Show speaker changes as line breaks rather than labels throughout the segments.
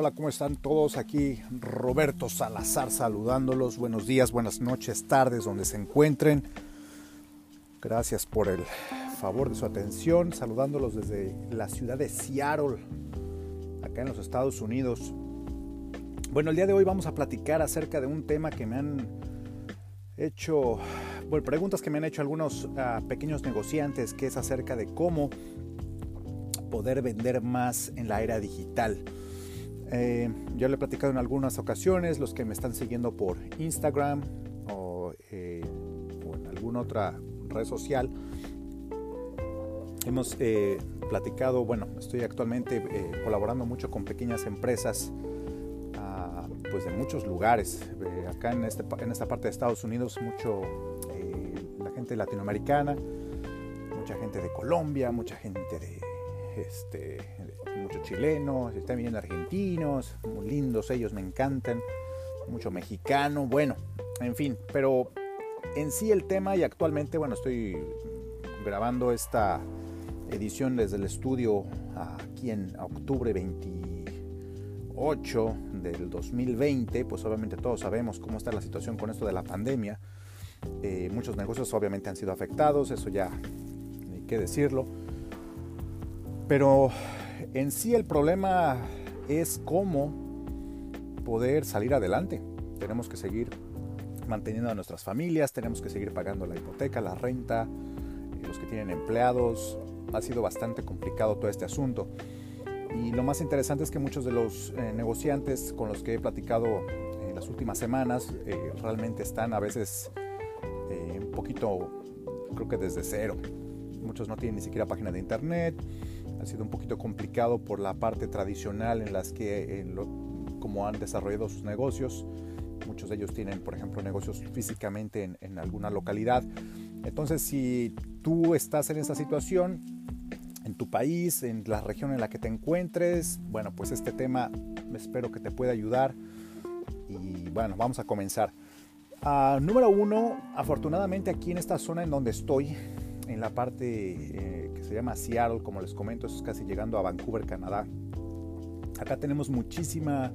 Hola, ¿cómo están todos? Aquí Roberto Salazar saludándolos. Buenos días, buenas noches, tardes, donde se encuentren. Gracias por el favor de su atención. Saludándolos desde la ciudad de Seattle, acá en los Estados Unidos. Bueno, el día de hoy vamos a platicar acerca de un tema que me han hecho, bueno, preguntas que me han hecho algunos uh, pequeños negociantes, que es acerca de cómo poder vender más en la era digital. Eh, yo le he platicado en algunas ocasiones, los que me están siguiendo por Instagram o, eh, en alguna otra red social, hemos eh, platicado, bueno, estoy actualmente eh, colaborando mucho con pequeñas empresas uh, pues de muchos lugares. Acá en, este, en, esta parte de Estados Unidos, mucho la gente latinoamericana, mucha gente de Colombia, mucha gente de este, muchos chilenos, también argentinos, muy lindos ellos, me encantan, mucho mexicano, bueno, en fin, pero en sí el tema y actualmente, bueno, estoy grabando esta edición desde el estudio aquí en octubre 28 del 2020, pues obviamente todos sabemos cómo está la situación con esto de la pandemia. Eh, muchos negocios obviamente han sido afectados, eso ya ni qué decirlo. Pero en sí el problema es cómo poder salir adelante. Tenemos que seguir manteniendo a nuestras familias, tenemos que seguir pagando la hipoteca, la renta, eh, los que tienen empleados. Ha sido bastante complicado todo este asunto. Y lo más interesante es que muchos de los eh, negociantes con los que he platicado en las últimas semanas eh, realmente están a veces eh, un poquito, creo que desde cero. Muchos no tienen ni siquiera página de internet. Ha sido un poquito complicado por la parte tradicional en las que, como han desarrollado sus negocios. Muchos de ellos tienen, por ejemplo, negocios físicamente en, alguna localidad. Entonces, si tú estás en esa situación, en tu país, en la región en la que te encuentres, bueno, pues este tema espero que te pueda ayudar. Y bueno, vamos a comenzar. Uh, número uno, afortunadamente aquí en esta zona en donde estoy, en la parte eh, que se llama Seattle, como les comento, es casi llegando a Vancouver, Canadá. Acá tenemos muchísima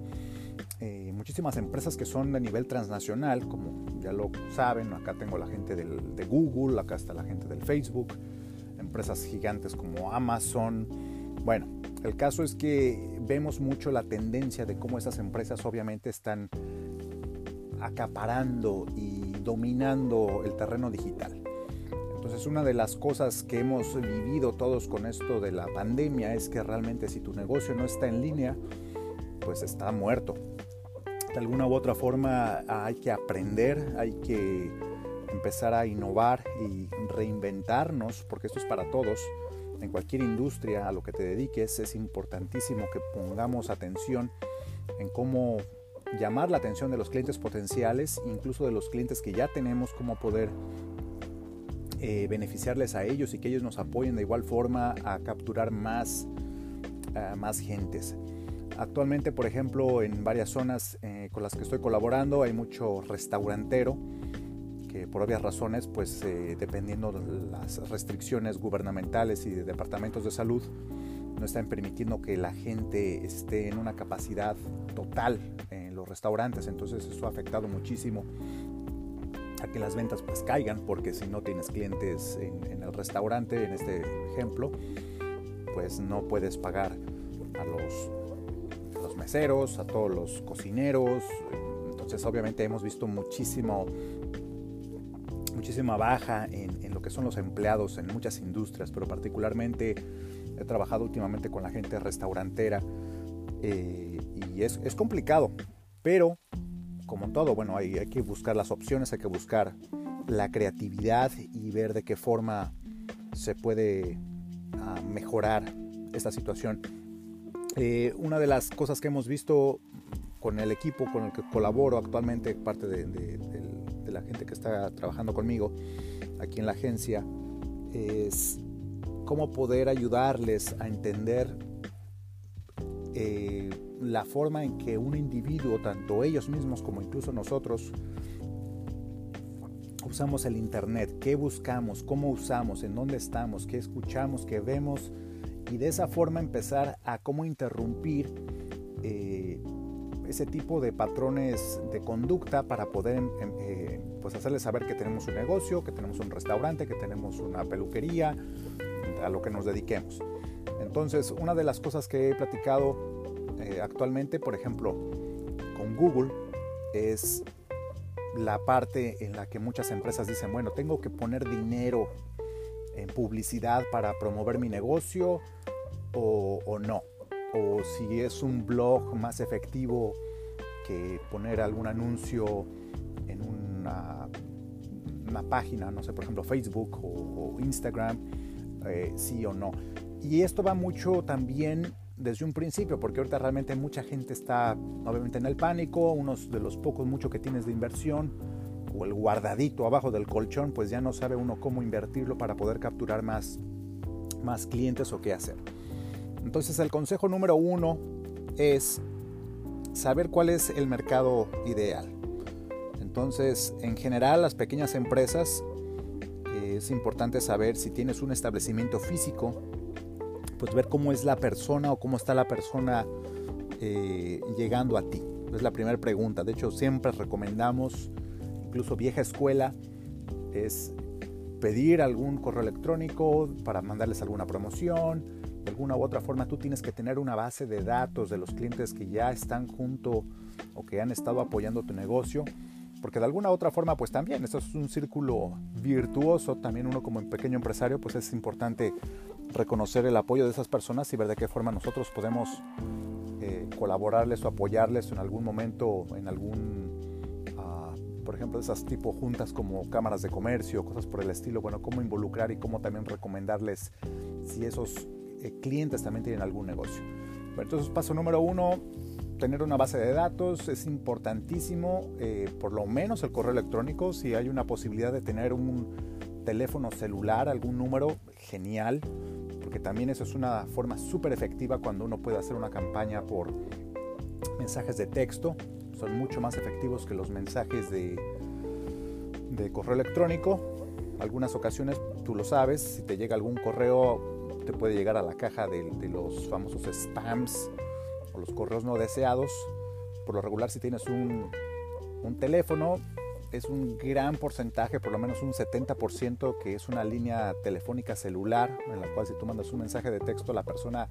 eh, muchísimas empresas que son de nivel transnacional, como ya lo saben, acá tengo la gente de Google, acá está la gente del Facebook, empresas gigantes como Amazon. Bueno, el caso es que vemos mucho la tendencia de cómo esas empresas obviamente están acaparando y dominando el terreno digital. Entonces una de las cosas que hemos vivido todos con esto de la pandemia es que realmente si tu negocio no está en línea, pues está muerto. De alguna u otra forma hay que aprender, hay que empezar a innovar y reinventarnos, porque esto es para todos. En cualquier industria a lo que te dediques es importantísimo que pongamos atención en cómo llamar la atención de los clientes potenciales, incluso de los clientes que ya tenemos, cómo poder eh, beneficiarles a ellos y que ellos nos apoyen de igual forma a capturar más, uh, más gentes. Actualmente, por ejemplo, en varias zonas eh, con las que estoy colaborando hay mucho restaurantero que por obvias razones, pues eh, dependiendo de las restricciones gubernamentales y de departamentos de salud, no están permitiendo que la gente esté en una capacidad total en los restaurantes. Entonces eso ha afectado muchísimo a que las ventas pues caigan, porque si no tienes clientes en, en el restaurante, en este ejemplo, pues no puedes pagar a los los meseros, a todos los cocineros. Entonces obviamente hemos visto muchísimo, muchísima baja en, en, lo que son los empleados en muchas industrias, pero particularmente he trabajado últimamente con la gente restaurantera eh, y es, es, complicado, pero como todo, bueno, hay, hay que buscar las opciones, hay que buscar la creatividad y ver de qué forma se puede uh, mejorar esta situación. Eh, una de las cosas que hemos visto con el equipo con el que colaboro actualmente, parte de, de, de, de, la gente que está trabajando conmigo aquí en la agencia, es cómo poder ayudarles a entender eh, la forma en que un individuo, tanto ellos mismos como incluso nosotros, usamos el Internet, qué buscamos, cómo usamos, en dónde estamos, qué escuchamos, qué vemos y de esa forma empezar a cómo interrumpir eh, ese tipo de patrones de conducta para poder em, em, eh, pues hacerles saber que tenemos un negocio, que tenemos un restaurante, que tenemos una peluquería, a lo que nos dediquemos. Entonces, una de las cosas que he platicado eh, actualmente, por ejemplo, con Google, es la parte en la que muchas empresas dicen, bueno, tengo que poner dinero en publicidad para promover mi negocio o, no o si es un blog más efectivo que poner algún anuncio en una, una página, no sé, por ejemplo Facebook o, Instagram, eh, sí o no. Y esto va mucho también desde un principio, porque ahorita realmente mucha gente está obviamente en el pánico, unos de los pocos mucho que tienes de inversión o el guardadito abajo del colchón, pues ya no sabe uno cómo invertirlo para poder capturar más, más clientes o qué hacer. Entonces el consejo número uno es saber cuál es el mercado ideal. Entonces, en general, las pequeñas empresas eh, es importante saber si tienes un establecimiento físico, pues ver cómo es la persona o cómo está la persona eh, llegando a ti. Es la primera pregunta. De hecho, siempre recomendamos, incluso vieja escuela, es pedir algún correo electrónico para mandarles alguna promoción, de alguna u otra forma tú tienes que tener una base de datos de los clientes que ya están junto o que han estado apoyando tu negocio, porque de alguna u otra forma pues también esto es un círculo virtuoso, también uno como pequeño empresario pues es importante reconocer el apoyo de esas personas y ver de qué forma nosotros podemos eh, colaborarles o apoyarles en algún momento, en algún, ah, por ejemplo, esas tipo juntas como cámaras de comercio, cosas por el estilo, bueno, cómo involucrar y cómo también recomendarles si esos eh, clientes también tienen algún negocio. entonces, paso número uno, tener una base de datos. Es importantísimo, eh, por lo menos el correo electrónico, si hay una posibilidad de tener un teléfono celular, algún número, genial, porque también eso es una forma súper efectiva cuando uno puede hacer una campaña por mensajes de texto, son mucho más efectivos que los mensajes de, de correo electrónico. Algunas ocasiones, tú lo sabes, si te llega algún correo te puede llegar a la caja de, los famosos spams o los correos no deseados. Por lo regular, si tienes un, un teléfono, es un gran porcentaje, por lo menos un 70%, que es una línea telefónica celular, en la cual si tú mandas un mensaje de texto, la persona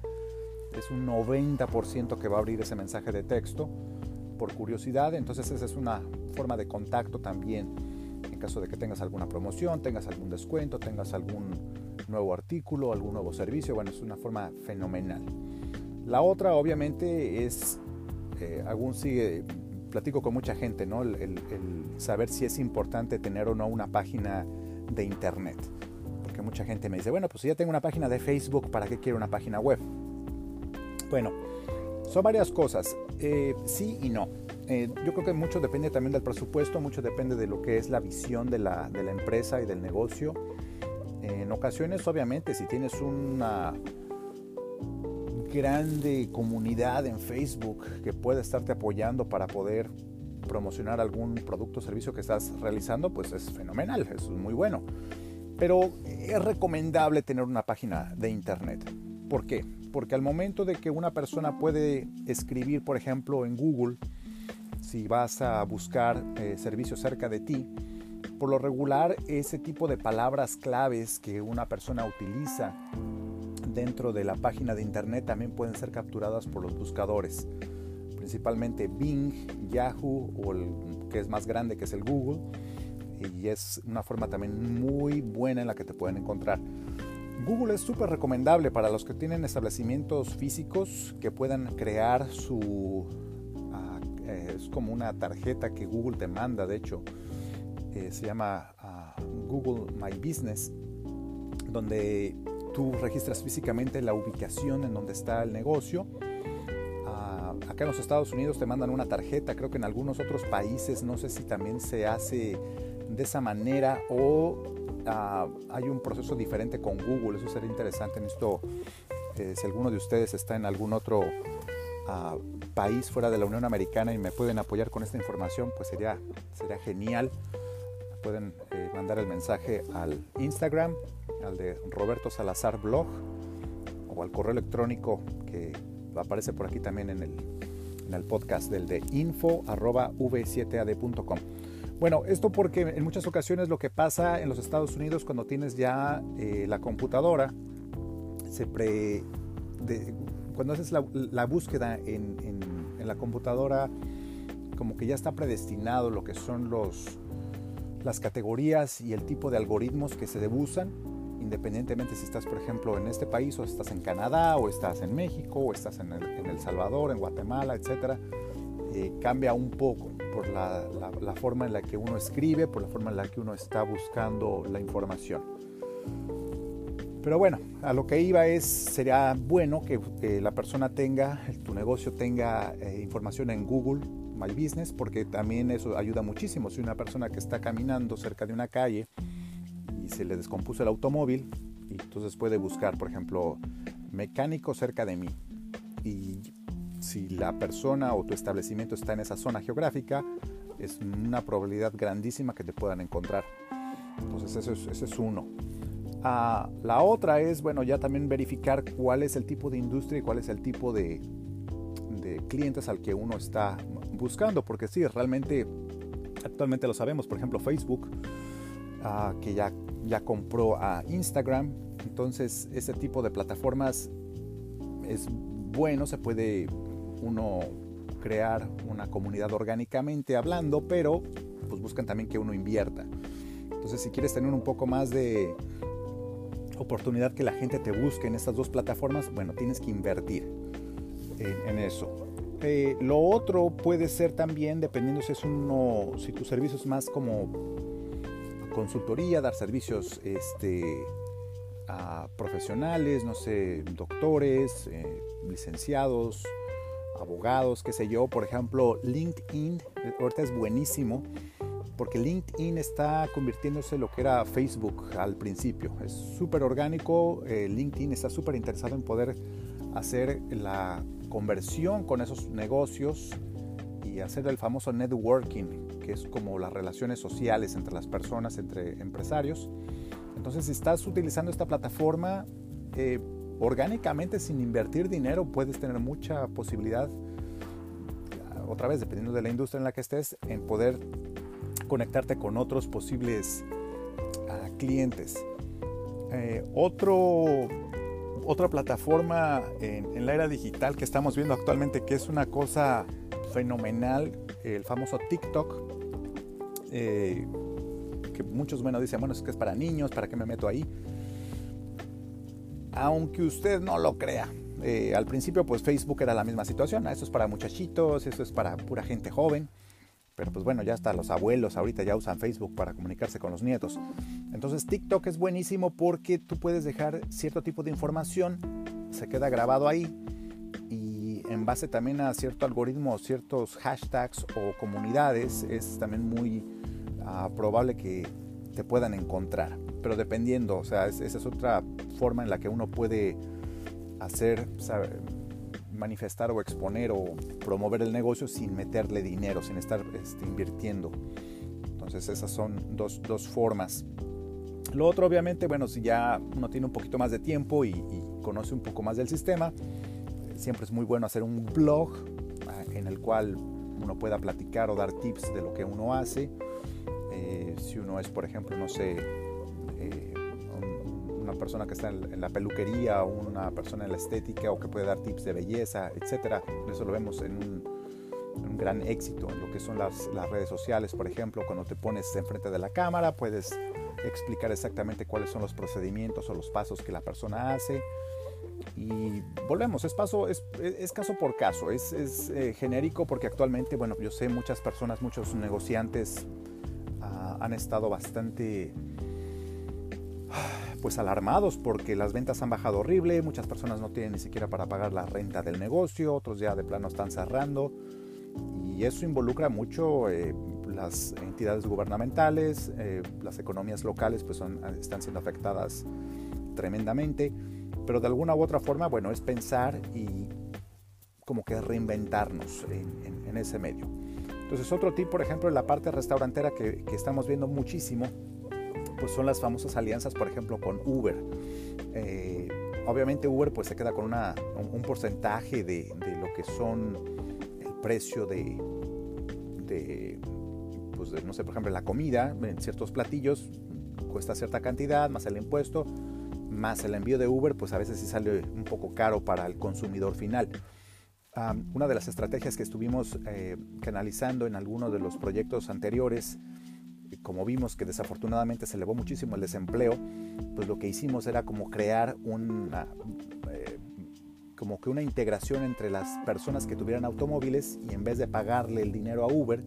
es un 90% que va a abrir ese mensaje de texto por curiosidad. Entonces esa es una forma de contacto también. En caso de que tengas alguna promoción, tengas algún descuento, tengas algún nuevo artículo, algún nuevo servicio. Bueno, es una forma fenomenal. La otra, obviamente, es, eh, aún sigue, platico con mucha gente, ¿no? El, saber si es importante tener o no una página de internet. Porque mucha gente me dice, bueno, pues si ya tengo una página de Facebook, ¿para qué quiero una página web? Bueno, son varias cosas, eh, sí y no. Eh, yo creo que mucho depende también del presupuesto, mucho depende de lo que es la visión de la, de la empresa y del negocio. En ocasiones, obviamente, si tienes una grande comunidad en Facebook que puede estarte apoyando para poder promocionar algún producto o servicio que estás realizando, pues es fenomenal, es muy bueno. Pero es recomendable tener una página de internet. ¿Por qué? Porque al momento de que una persona puede escribir, por ejemplo, en Google, si vas a buscar eh, servicios cerca de ti, por lo regular, ese tipo de palabras claves que una persona utiliza dentro de la página de internet también pueden ser capturadas por los buscadores, principalmente Bing, Yahoo o el que es más grande que es el Google y es una forma también muy buena en la que te pueden encontrar. Google es súper recomendable para los que tienen establecimientos físicos que puedan crear su... Ah, eh, es como una tarjeta que Google te manda, de hecho, eh, se llama ah, Google My Business, donde tú registras físicamente la ubicación en donde está el negocio. Ah, acá en los Estados Unidos te mandan una tarjeta, creo que en algunos otros países no sé si también se hace de esa manera o ah, hay un proceso diferente con Google, eso sería interesante en esto. Eh, si alguno de ustedes está en algún otro país fuera de la Unión Americana y me pueden apoyar con esta información, pues sería, sería genial pueden eh, mandar el mensaje al Instagram, al de Roberto Salazar Blog o al correo electrónico que aparece por aquí también en, el, en el podcast del de info.v7ad.com. Bueno, esto porque en muchas ocasiones lo que pasa en los Estados Unidos cuando tienes ya eh, la computadora, se pre, cuando haces la, búsqueda en, en, la computadora, como que ya está predestinado lo que son los, las categorías y el tipo de algoritmos que se debusan, independientemente si estás, por ejemplo, en este país o estás en Canadá o estás en México o estás en El, en el Salvador, en Guatemala, etc. Eh, cambia un poco por la, la, forma en la que uno escribe, por la forma en la que uno está buscando la información. Pero bueno, a lo que iba es, sería bueno que la persona tenga, tu negocio tenga eh, información en Google My Business, porque también eso ayuda muchísimo. Si una persona que está caminando cerca de una calle y se le descompuso el automóvil, y entonces puede buscar, por ejemplo, mecánico cerca de mí. Y si la persona o tu establecimiento está en esa zona geográfica, es una probabilidad grandísima que te puedan encontrar. Entonces, ese es uno. Ah, la otra es, bueno, ya también verificar cuál es el tipo de industria y cuál es el tipo de, de clientes al que uno está buscando, porque sí, realmente actualmente lo sabemos, por ejemplo Facebook, ah, que ya, ya compró a Instagram, entonces ese tipo de plataformas es bueno, se puede uno crear una comunidad orgánicamente hablando, pero pues buscan también que uno invierta. Entonces si quieres tener un poco más de oportunidad que la gente te busque en estas dos plataformas, bueno, tienes que invertir en, eso. Eh, lo otro puede ser también, dependiendo si es uno, si tu servicio es más como consultoría, dar servicios este, a profesionales, no sé, doctores, eh, licenciados, abogados, qué sé yo. Por ejemplo, LinkedIn, ahorita es buenísimo porque LinkedIn está convirtiéndose en lo que era Facebook al principio. Es súper orgánico, eh, LinkedIn está súper interesado en poder hacer la conversión con esos negocios y hacer el famoso networking, que es como las relaciones sociales entre las personas, entre empresarios. Entonces, si estás utilizando esta plataforma eh, orgánicamente sin invertir dinero, puedes tener mucha posibilidad, otra vez, dependiendo de la industria en la que estés, en poder conectarte con otros posibles ah, clientes. Eh, otra plataforma en, la era digital que estamos viendo actualmente, que es una cosa fenomenal, el famoso TikTok, eh, que muchos bueno, dicen, bueno, es que es para niños, ¿para qué me meto ahí? Aunque usted no lo crea, eh, al principio pues Facebook era la misma situación, eso es para muchachitos, eso es para pura gente joven. Pero pues bueno, ya hasta los abuelos ahorita ya usan Facebook para comunicarse con los nietos. Entonces TikTok es buenísimo porque tú puedes dejar cierto tipo de información, se queda grabado ahí y en base también a cierto algoritmo, ciertos hashtags o comunidades, es también muy ah, probable que te puedan encontrar. Pero dependiendo, o sea, esa es otra forma en la que uno puede hacer, manifestar o exponer o promover el negocio sin meterle dinero, sin estar este, invirtiendo. Entonces esas son dos, dos, formas. Lo otro obviamente, bueno, si ya uno tiene un poquito más de tiempo y, conoce un poco más del sistema, siempre es muy bueno hacer un blog ah, en el cual uno pueda platicar o dar tips de lo que uno hace. Eh, si uno es, por ejemplo, no sé, persona que está en, la peluquería una persona en la estética o que puede dar tips de belleza, etcétera. Eso lo vemos en un, gran éxito en lo que son las, las, redes sociales, por ejemplo, cuando te pones enfrente de la cámara, puedes explicar exactamente cuáles son los procedimientos o los pasos que la persona hace. Y volvemos, es, paso, es, es caso por caso, es, es eh, genérico porque actualmente, bueno, yo sé muchas personas, muchos negociantes ah, han estado bastante pues alarmados porque las ventas han bajado horrible, muchas personas no tienen ni siquiera para pagar la renta del negocio, otros ya de plano están cerrando y eso involucra mucho eh, las entidades gubernamentales, eh, las economías locales pues son, están siendo afectadas tremendamente, pero de alguna u otra forma, bueno, es pensar y como que reinventarnos en, ese medio. Entonces otro tip, por ejemplo, en la parte restaurantera que, que estamos viendo muchísimo, pues son las famosas alianzas, por ejemplo, con Uber. Eh, obviamente Uber pues se queda con una, un, porcentaje de, lo que son el precio de, pues de, no sé, por ejemplo, la comida en ciertos platillos cuesta cierta cantidad, más el impuesto, más el envío de Uber, pues a veces sí sale un poco caro para el consumidor final. una de las estrategias que estuvimos eh, canalizando en algunos de los proyectos anteriores, como vimos que desafortunadamente se elevó muchísimo el desempleo, pues lo que hicimos era como crear una, eh, como que una integración entre las personas que tuvieran automóviles y en vez de pagarle el dinero a Uber,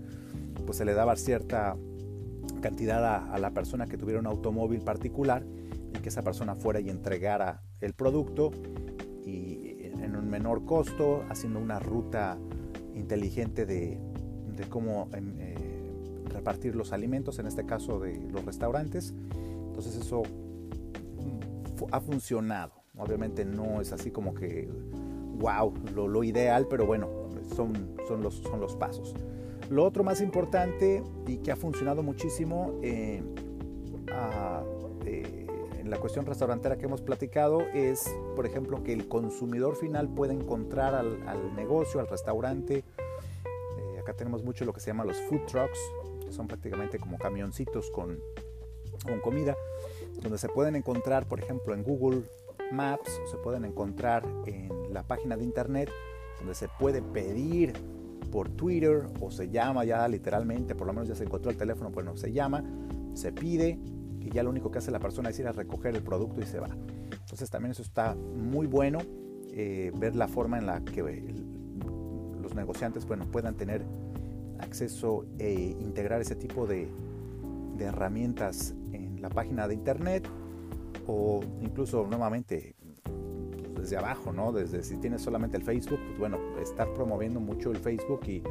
pues se le daba cierta cantidad a, a la persona que tuviera un automóvil particular y que esa persona fuera y entregara el producto y en un menor costo, haciendo una ruta inteligente de, de cómo em, eh, repartir los alimentos, en este caso de los restaurantes. Entonces eso ha funcionado. Obviamente no es así como que, wow, lo, lo ideal, pero bueno, son, son, los, son los pasos. Lo otro más importante y que ha funcionado muchísimo eh, eh, en la cuestión restaurantera que hemos platicado es, por ejemplo, que el consumidor final puede encontrar al, negocio, al restaurante. Eh, acá tenemos mucho lo que se llama los food trucks, son prácticamente como camioncitos con, con comida, donde se pueden encontrar, por ejemplo, en Google Maps, se pueden encontrar en la página de internet, donde se puede pedir por Twitter o se llama ya literalmente, por lo menos ya se encontró el teléfono, bueno, se llama, se pide y ya lo único que hace la persona es ir a recoger el producto y se va. Entonces también eso está muy bueno, eh, ver la forma en la que los negociantes bueno, puedan tener acceso e integrar ese tipo de, de herramientas en la página de internet o incluso nuevamente desde abajo, ¿no? Desde si tienes solamente el Facebook, pues bueno, estar promoviendo mucho el Facebook y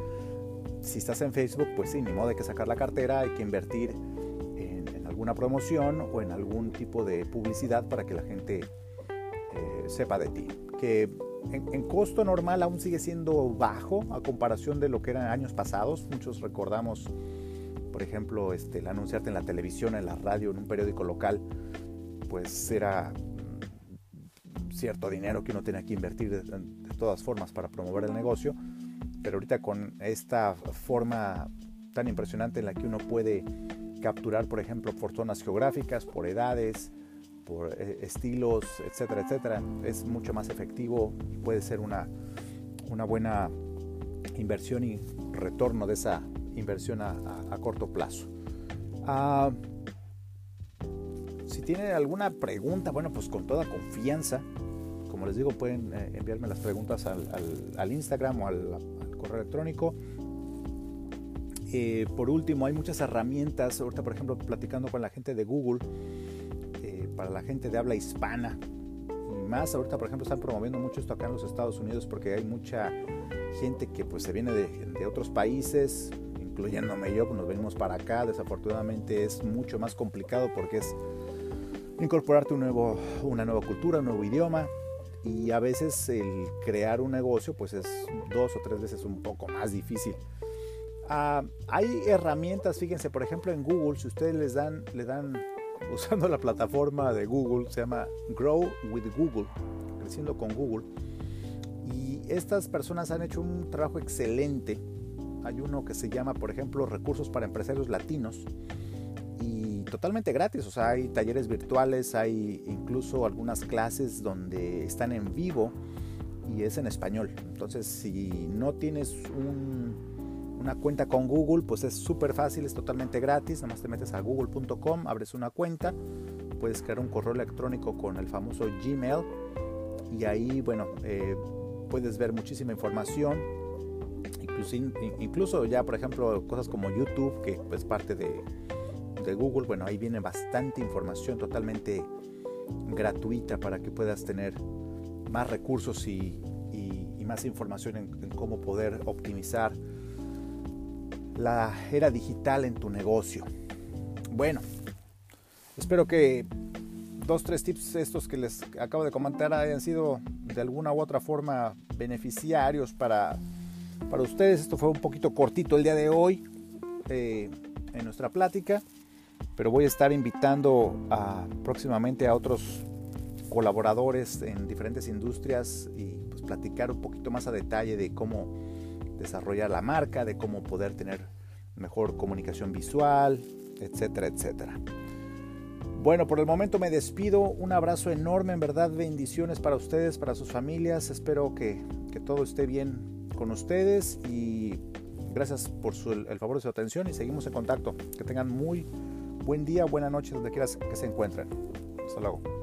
si estás en Facebook, pues sí, ni modo hay que sacar la cartera, hay que invertir en, alguna promoción o en algún tipo de publicidad para que la gente eh, sepa de ti. Que en, costo normal aún sigue siendo bajo a comparación de lo que eran años pasados. Muchos recordamos, por ejemplo, este, el anunciarte en la televisión, en la radio, en un periódico local, pues era mm, cierto dinero que uno tenía que invertir de, todas formas para promover el negocio. Pero ahorita con esta forma tan impresionante en la que uno puede capturar, por ejemplo, por zonas geográficas, por edades, por eh, estilos, etcétera, etcétera, es mucho más efectivo y puede ser una, una buena inversión y retorno de esa inversión a, corto plazo. Ah, si tienen alguna pregunta, bueno, pues con toda confianza, como les digo, pueden eh, enviarme las preguntas al, al, Instagram o al, correo electrónico. Eh, por último, hay muchas herramientas, ahorita por ejemplo platicando con la gente de Google, para la gente de habla hispana. Y más ahorita, por ejemplo, están promoviendo mucho esto acá en los Estados Unidos porque hay mucha gente que pues se viene de, otros países, incluyéndome yo, pues nos venimos para acá. Desafortunadamente es mucho más complicado porque es incorporarte un nuevo, una nueva cultura, un nuevo idioma. Y a veces el crear un negocio pues es dos o tres veces un poco más difícil. Ah, hay herramientas, fíjense, por ejemplo en Google, si ustedes les dan, le dan usando la plataforma de Google, se llama Grow with Google, creciendo con Google. Y estas personas han hecho un trabajo excelente. Hay uno que se llama, por ejemplo, Recursos para Empresarios Latinos y totalmente gratis. O sea, hay talleres virtuales, hay incluso algunas clases donde están en vivo y es en español. Entonces, si no tienes un una cuenta con Google, pues es súper fácil, es totalmente gratis. Nada más te metes a google.com, abres una cuenta, puedes crear un correo electrónico con el famoso Gmail y ahí, bueno, eh, puedes ver muchísima información. Incluso, ya, por ejemplo, cosas como YouTube, que es parte de, de Google, bueno, ahí viene bastante información totalmente gratuita para que puedas tener más recursos y, más información en, cómo poder optimizar la era digital en tu negocio. Bueno, espero que dos, tres tips estos que les acabo de comentar hayan sido de alguna u otra forma beneficiarios para, para ustedes. Esto fue un poquito cortito el día de hoy eh, en nuestra plática, pero voy a estar invitando a, próximamente a otros colaboradores en diferentes industrias y pues platicar un poquito más a detalle de cómo desarrollar la marca, de cómo poder tener mejor comunicación visual, etcétera, etcétera. Bueno, por el momento me despido. Un abrazo enorme, en verdad, bendiciones para ustedes, para sus familias. Espero que, todo esté bien con ustedes y gracias por el favor de su atención y seguimos en contacto. Que tengan muy buen día, buena noche, donde quieras que se encuentren. Hasta luego.